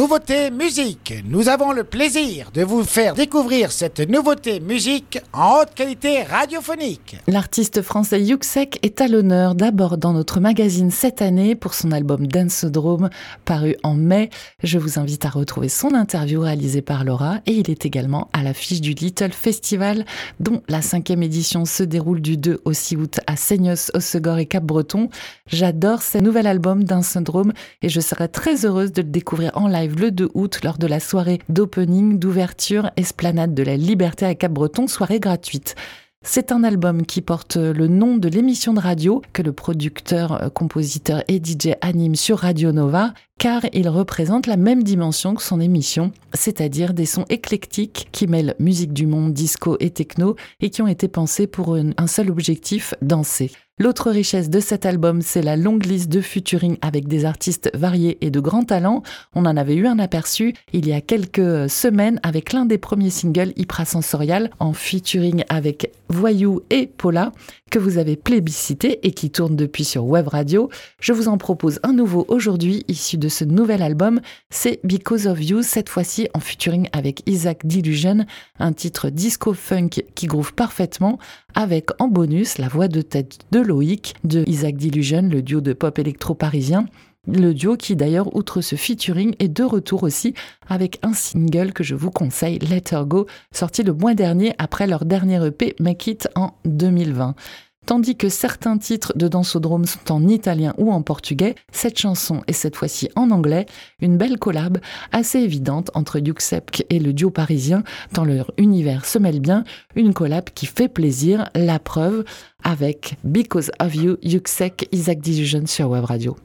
nouveauté musique. Nous avons le plaisir de vous faire découvrir cette nouveauté musique en haute qualité radiophonique. L'artiste français Yuxek est à l'honneur d'abord dans notre magazine cette année pour son album Dance-Drome paru en mai. Je vous invite à retrouver son interview réalisée par Laura et il est également à l'affiche du Little Festival dont la cinquième édition se déroule du 2 au 6 août à Seignos, Ossegor et Cap-Breton. J'adore ce nouvel album Dance-Drome et je serai très heureuse de le découvrir en live le 2 août lors de la soirée d'opening, d'ouverture, esplanade de la liberté à Cap-Breton, soirée gratuite. C'est un album qui porte le nom de l'émission de radio que le producteur, compositeur et DJ anime sur Radio Nova, car il représente la même dimension que son émission, c'est-à-dire des sons éclectiques qui mêlent musique du monde, disco et techno, et qui ont été pensés pour un seul objectif, danser. L'autre richesse de cet album, c'est la longue liste de featuring avec des artistes variés et de grands talents. On en avait eu un aperçu il y a quelques semaines avec l'un des premiers singles Hypra Sensorial en featuring avec Voyou et Paula que vous avez plébiscité et qui tourne depuis sur Web Radio. Je vous en propose un nouveau aujourd'hui issu de ce nouvel album. C'est Because of You, cette fois-ci en featuring avec Isaac Delusion, un titre disco funk qui groove parfaitement avec en bonus la voix de tête de Loïc de Isaac Delusion, le duo de pop électro parisien. Le duo qui d'ailleurs, outre ce featuring, est de retour aussi avec un single que je vous conseille, Let Her Go, sorti le mois dernier après leur dernier EP Make It en 2020. Tandis que certains titres de Dansodrome sont en italien ou en portugais, cette chanson est cette fois-ci en anglais, une belle collab assez évidente entre Yuxep et le duo parisien, dans leur univers se mêle bien, une collab qui fait plaisir, la preuve avec Because of You, Yuxek, Isaac Dilusion sur Web Radio.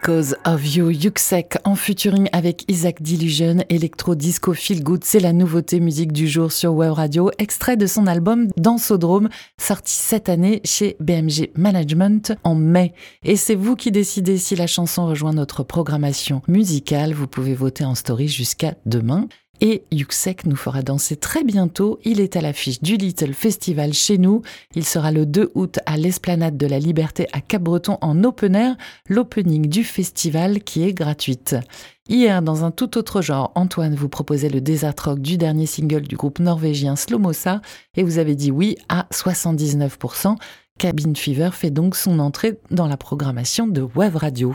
Because of You, Yuxek en featuring avec Isaac Delusion, Electro Disco Feel Good, c'est la nouveauté musique du jour sur Web Radio, extrait de son album Dansodrome, sorti cette année chez BMG Management en mai. Et c'est vous qui décidez si la chanson rejoint notre programmation musicale, vous pouvez voter en story jusqu'à demain. Et Yuxek nous fera danser très bientôt. Il est à l'affiche du Little Festival chez nous. Il sera le 2 août à l'Esplanade de la Liberté à Cap-Breton en open air, l'opening du festival qui est gratuite. Hier, dans un tout autre genre, Antoine vous proposait le Desert Rock du dernier single du groupe norvégien Slomosa et vous avez dit oui à 79%. Cabin Fever fait donc son entrée dans la programmation de Web Radio.